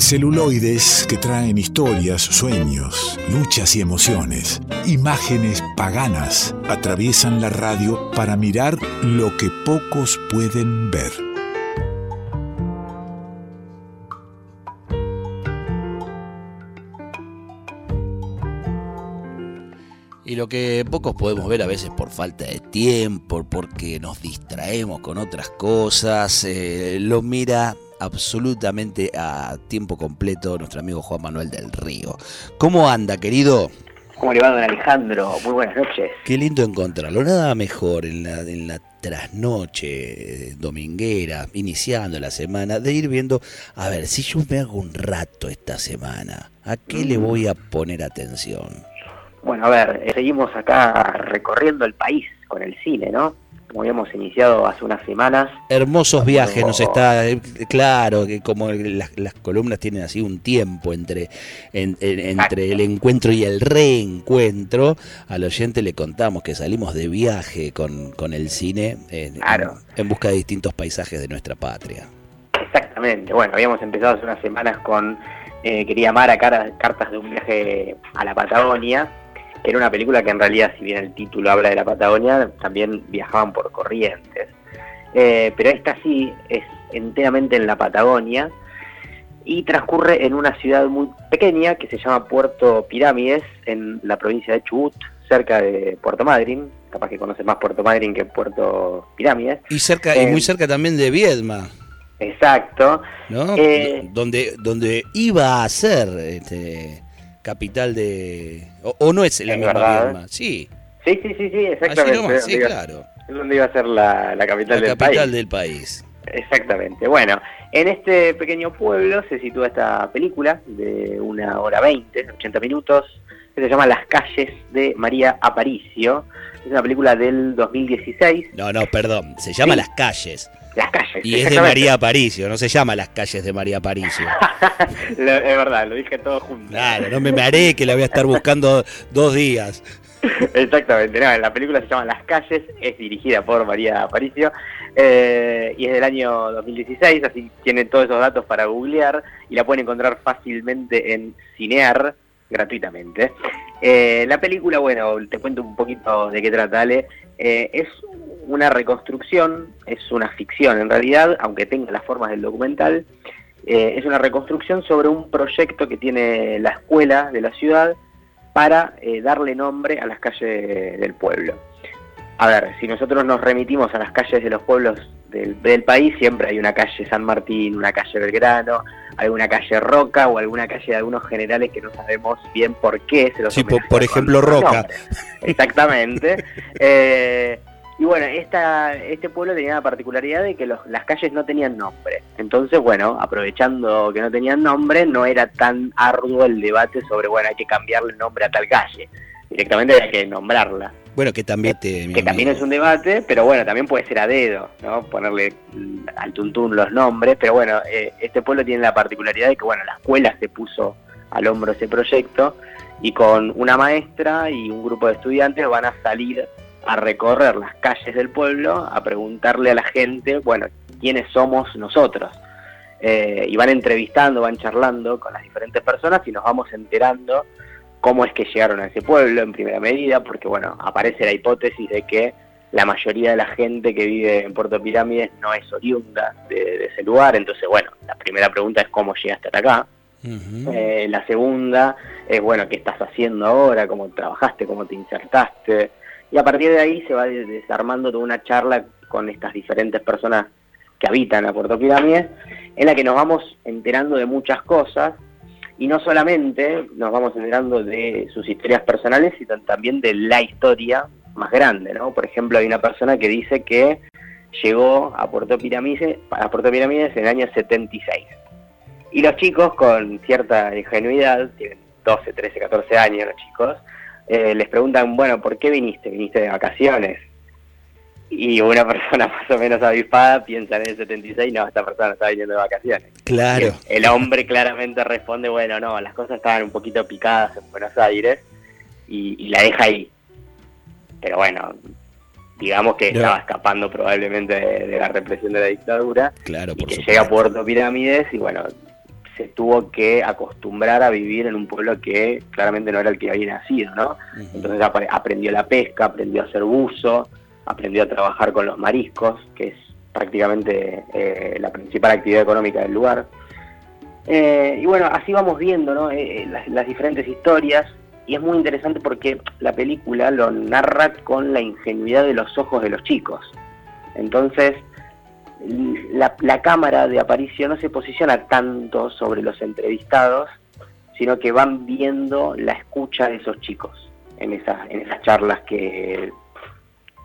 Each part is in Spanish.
Celuloides que traen historias, sueños, luchas y emociones. Imágenes paganas atraviesan la radio para mirar lo que pocos pueden ver. Y lo que pocos podemos ver a veces por falta de tiempo, porque nos distraemos con otras cosas, eh, lo mira absolutamente a tiempo completo nuestro amigo Juan Manuel del Río. ¿Cómo anda, querido? ¿Cómo le va, don Alejandro? Muy buenas noches. Qué lindo encontrarlo. Nada mejor en la, en la trasnoche dominguera, iniciando la semana, de ir viendo, a ver, si yo me hago un rato esta semana, ¿a qué le voy a poner atención? Bueno, a ver, eh, seguimos acá recorriendo el país con el cine, ¿no? Como habíamos iniciado hace unas semanas. Hermosos viajes, nos está, eh, claro, que como las, las columnas tienen así un tiempo entre, en- en- entre el encuentro y el reencuentro, al oyente le contamos que salimos de viaje con, con el cine en, Claro. en- en busca de distintos paisajes de nuestra patria. Exactamente. Bueno, habíamos empezado hace unas semanas con eh, Quería amar a cara- cartas de un viaje a la Patagonia, era una película que en realidad, si bien el título habla de la Patagonia, también viajaban por corrientes. Eh, pero esta sí es enteramente en la Patagonia y transcurre en una ciudad muy pequeña que se llama Puerto Pirámides, en la provincia de Chubut, cerca de Puerto Madryn. Capaz que conoces más Puerto Madryn que Puerto Pirámides. Y cerca, y muy cerca también de Viedma, Exacto. ¿no? Eh, donde, donde iba a ser este, capital de... O, o no es la Es misma verdad. Viedma, sí. Sí, sí, sí, sí, Allí exactamente. nomás, sí, claro. Es donde iba a ser la, la capital La del capital país. del país. Exactamente. Bueno, en este pequeño pueblo se sitúa esta película de una hora veinte, 80 minutos, que se llama Las calles de María Aparicio. Es una película del 2016. No, no, perdón. Se llama Sí. Las Calles. Las calles. Y es de. María Aparicio, no se llama Las Calles de María Aparicio. Es verdad, lo dije todo junto. Claro, no me mareé que la voy a estar buscando dos días. Exactamente, no, la película se llama Las calles, es dirigida por María Aparicio eh, y es del año 2016, así tienen todos esos datos para googlear y la pueden encontrar fácilmente en Cinear gratuitamente. Eh, la película, bueno, te cuento un poquito de qué trata, Ale. Eh, es una reconstrucción, es una ficción en realidad, aunque tenga las formas del documental. Eh, es una reconstrucción sobre un proyecto que tiene la escuela de la ciudad para eh, darle nombre a las calles del pueblo. A ver, si nosotros nos remitimos a las calles de los pueblos del, del país, siempre hay una calle San Martín, una calle Belgrano, alguna calle Roca o alguna calle de algunos generales que no sabemos bien por qué se los Sí, por- ejemplo, Roca. Exactamente. Eh, y bueno, esta, este pueblo tenía la particularidad de que los- las calles no tenían nombre. Entonces, bueno, aprovechando que no tenían nombre, no era tan arduo el debate sobre, bueno, hay que cambiarle el nombre a tal calle. Directamente había que nombrarla. Bueno, que también te. Que también es un debate, pero bueno, también puede ser a dedo, ¿no? Ponerle al tuntún los nombres. Pero bueno, eh, este pueblo tiene la particularidad de que, bueno, la escuela se puso al hombro ese proyecto y con una maestra y un grupo de estudiantes van a salir a recorrer las calles del pueblo, a preguntarle a la gente, bueno, quiénes somos nosotros. Eh, y van entrevistando, van charlando con las diferentes personas y nos vamos enterando cómo es que llegaron a ese pueblo en primera medida, porque bueno, aparece la hipótesis de que la mayoría de la gente que vive en Puerto Pirámides no es oriunda de, de ese lugar, entonces bueno, la primera pregunta es cómo llegaste hasta acá. Eh, la segunda es, bueno, ¿qué estás haciendo ahora? ¿Cómo trabajaste? ¿Cómo te insertaste? Y a partir de ahí se va des- desarmando toda una charla con estas diferentes personas que habitan a Puerto Pirámides, en la que nos vamos enterando de muchas cosas, y no solamente nos vamos enterando de sus historias personales, sino también de la historia más grande, ¿no? Por ejemplo, hay una persona que dice que llegó a Puerto Pirámides, a Puerto Pirámides en el año 76. Y los chicos, con cierta ingenuidad, tienen 12, 13, 14 años los chicos, eh, les preguntan, bueno, ¿por qué viniste? ¿Viniste de vacaciones? Y una persona más o menos avispada piensa en el 76, no, esta persona está viniendo de vacaciones. Claro. El, el hombre claramente responde, bueno, no, las cosas estaban un poquito picadas en Buenos Aires y, y la deja ahí. Pero bueno, digamos que No. estaba escapando probablemente de, de la represión de la dictadura Claro, y por que supuesto. llega a Puerto Pirámides y bueno, se tuvo que acostumbrar a vivir en un pueblo que claramente no era el que había nacido, ¿no? Entonces aprendió la pesca, aprendió a hacer buzo, aprendió a trabajar con los mariscos, que es prácticamente eh, la principal actividad económica del lugar. Eh, y bueno, así vamos viendo ¿no? Eh, las, diferentes historias y es muy interesante porque la película lo narra con la ingenuidad de los ojos de los chicos. Entonces, la, la cámara de Aparicio no se posiciona tanto sobre los entrevistados, sino que van viendo la escucha de esos chicos en esas, en esas charlas que,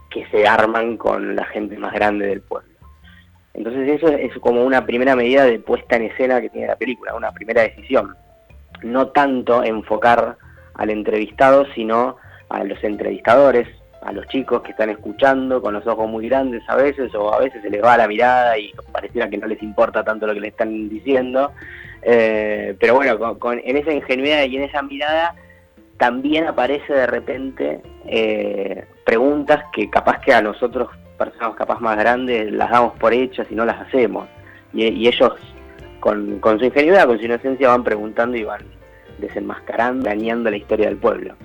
que se arman con la gente más grande del pueblo. Entonces eso es como una primera medida de puesta en escena que tiene la película, una primera decisión. No tanto enfocar al entrevistado, sino a los entrevistadores, a los chicos que están escuchando con los ojos muy grandes a veces, o a veces se les va la mirada y pareciera que no les importa tanto lo que le están diciendo. Eh, pero bueno, con, en esa ingenuidad y en esa mirada también aparece de repente eh, preguntas que capaz que a nosotros personas capaz más grandes las damos por hechas y no las hacemos. Y, ellos, con, su ingenuidad, con su inocencia, van preguntando y van desenmascarando, dañando la historia del pueblo.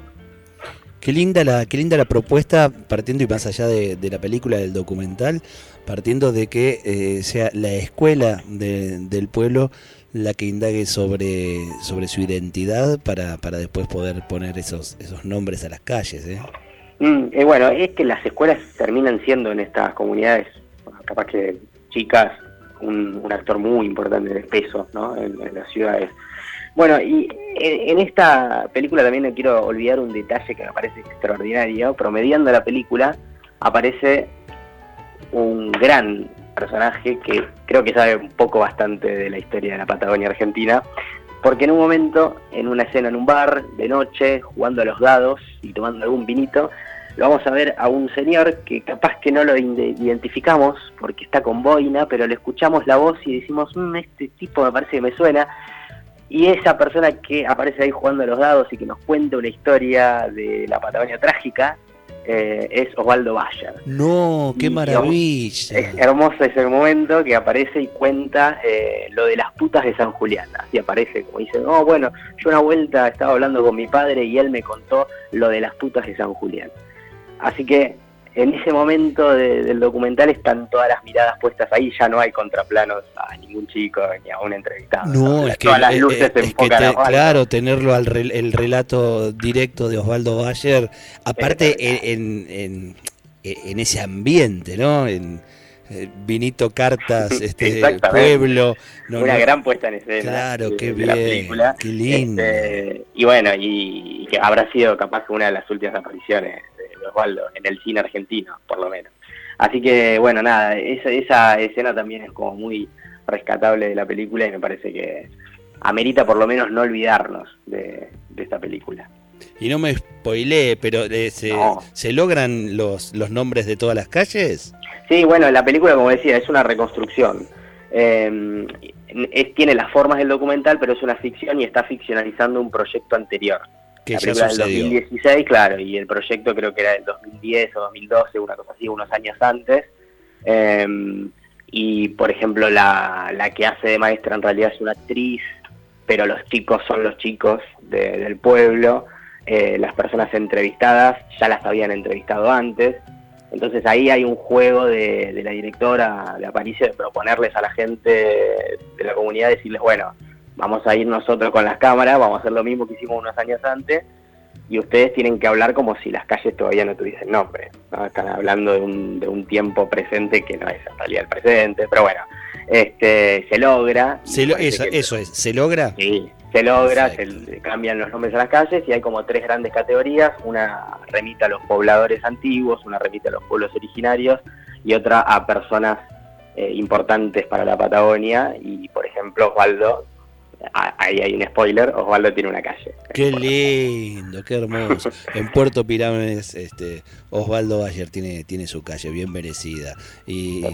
Qué linda la, qué linda la propuesta, partiendo y más allá de, la película, del documental, partiendo de que eh, sea la escuela del pueblo la que indague sobre, sobre su identidad para, para después poder poner esos, esos nombres a las calles. ¿eh? Mm, eh, bueno, es que las escuelas terminan siendo en estas comunidades, capaz que chicas, un, actor muy importante de peso ¿no? en, las ciudades. Bueno, y en, esta película también no quiero olvidar un detalle que me parece extraordinario. Promediando la película aparece un gran personaje que creo que sabe un poco bastante de la historia de la Patagonia Argentina, porque en un momento, en una escena en un bar, de noche, jugando a los dados y tomando algún vinito, lo vamos a ver a un señor que capaz que no lo identificamos porque está con boina, pero le escuchamos la voz y decimos, mm, este tipo me parece que me suena. Y esa persona que aparece ahí jugando a los dados y que nos cuenta una historia de la Patagonia trágica, eh, es Osvaldo Bayer. No, qué maravilla. Es hermoso ese momento que aparece y cuenta eh, lo de las putas de San Julián. Así aparece, como dice, no, bueno, yo una vuelta estaba hablando con mi padre y él me contó lo de las putas de San Julián. Así que en ese momento del documental están todas las miradas puestas ahí, ya no hay contraplanos a ningún chico ni a un entrevistado. No, es que, todas las luces se enfocan claro, tenerlo al el relato directo de Osvaldo Bayer, aparte en, en, ese ambiente, ¿no? En, eh, vinito cartas este pueblo una gran puesta en escena claro qué bien película. qué lindo este, y bueno y, que habrá sido capaz una de las últimas apariciones Osvaldo, en el cine argentino, por lo menos. Así que, bueno, nada, esa, esa escena también es como muy rescatable de la película y me parece que amerita por lo menos no olvidarnos de, esta película. Y no me spoileé, pero eh, se, logran los, los nombres de todas las calles? Sí, bueno, la película, como decía, es una reconstrucción. Eh, tiene las formas del documental, pero es una ficción y está ficcionalizando un proyecto anterior la película del 2016, claro, y el proyecto creo que era del 2010 o 2012, una cosa así, unos años antes. Em, y por ejemplo, la, la, que hace de maestra en realidad es una actriz, pero los chicos son los chicos del pueblo. Eh, las personas entrevistadas ya las habían entrevistado antes. Entonces ahí hay un juego de, de la directora de Aparicio de proponerles a la gente de la comunidad, decirles, bueno, vamos a ir nosotros con las cámaras, vamos a hacer lo mismo que hicimos unos años antes, y ustedes tienen que hablar como si las calles todavía no tuviesen nombre. Están hablando de un, de un tiempo presente que no es en realidad el presente, pero bueno, este se logra. eso, es, ¿se logra? Sí, se logra, se cambian los nombres a las calles y hay como tres grandes categorías, una remita a los pobladores antiguos, una remita a los pueblos originarios y otra a personas eh, importantes para la Patagonia y por ejemplo Osvaldo ahí hay un spoiler, Osvaldo tiene una calle. Qué lindo, qué hermoso. En Puerto Pirámides, este, Osvaldo Bayer tiene, tiene su calle bien merecida. Y,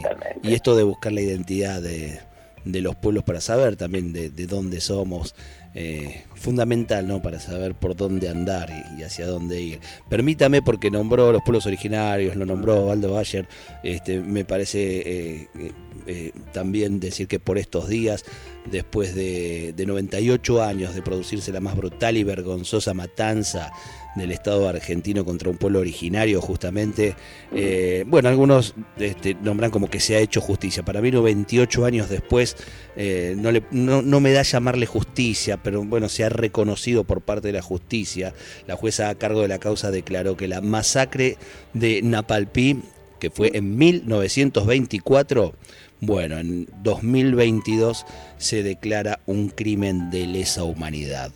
y esto de buscar la identidad de, de los pueblos para saber también de, de dónde somos, eh, fundamental ¿no? para saber por dónde andar y, hacia dónde ir. Permítame, porque nombró los pueblos originarios, lo nombró Osvaldo Bayer, este, me parece... Eh, eh, también decir que por estos días, después de, 98 años de producirse la más brutal y vergonzosa matanza del Estado argentino contra un pueblo originario, justamente, eh, bueno, algunos este, nombran como que se ha hecho justicia. Para mí, 98 años después, eh, no, le, no, me da llamarle justicia, pero bueno, se ha reconocido por parte de la justicia. La jueza a cargo de la causa declaró que la masacre de Napalpí que fue en 1924, bueno, en 2022 se declara un crimen de lesa humanidad.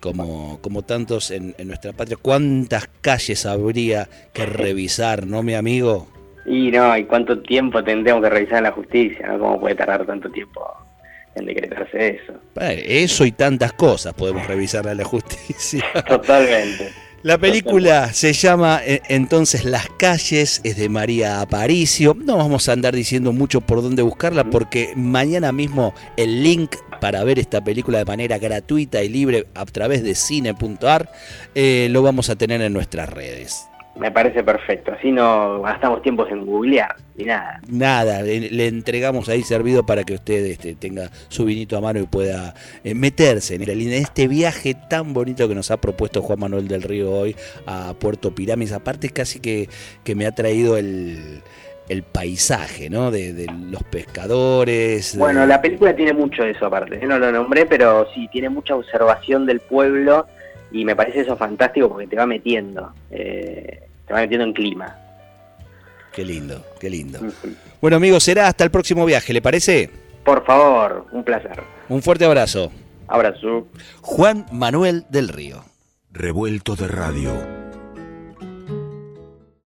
Como, como tantos en, nuestra patria, ¿cuántas calles habría que revisar, no, mi amigo? Y no, ¿y cuánto tiempo tendremos que revisar en la justicia? ¿no? ¿Cómo puede tardar tanto tiempo en decretarse eso? Eso y tantas cosas podemos revisar a la justicia. Totalmente. La película se llama eh, entonces Las calles, es de María Aparicio. No vamos a andar diciendo mucho por dónde buscarla porque mañana mismo el link para ver esta película de manera gratuita y libre a través de cine.ar eh, lo vamos a tener en nuestras redes. Me parece perfecto, así no gastamos tiempos en googlear ni nada. Nada, le, entregamos ahí servido para que usted este, tenga su vinito a mano y pueda eh, meterse en, este viaje tan bonito que nos ha propuesto Juan Manuel del Río hoy a Puerto Pirámides. Aparte casi que, que me ha traído el, paisaje, ¿no? De, los pescadores. Bueno, la película tiene mucho de eso aparte. Yo no lo nombré, pero sí, tiene mucha observación del pueblo y me parece eso fantástico porque te va metiendo, eh, te va metiendo en clima. Qué lindo, qué lindo. Bueno amigos, será hasta el próximo viaje, ¿le parece? Por favor, un placer. Un fuerte abrazo. Abrazo. Juan Manuel del Río. Revuelto de radio.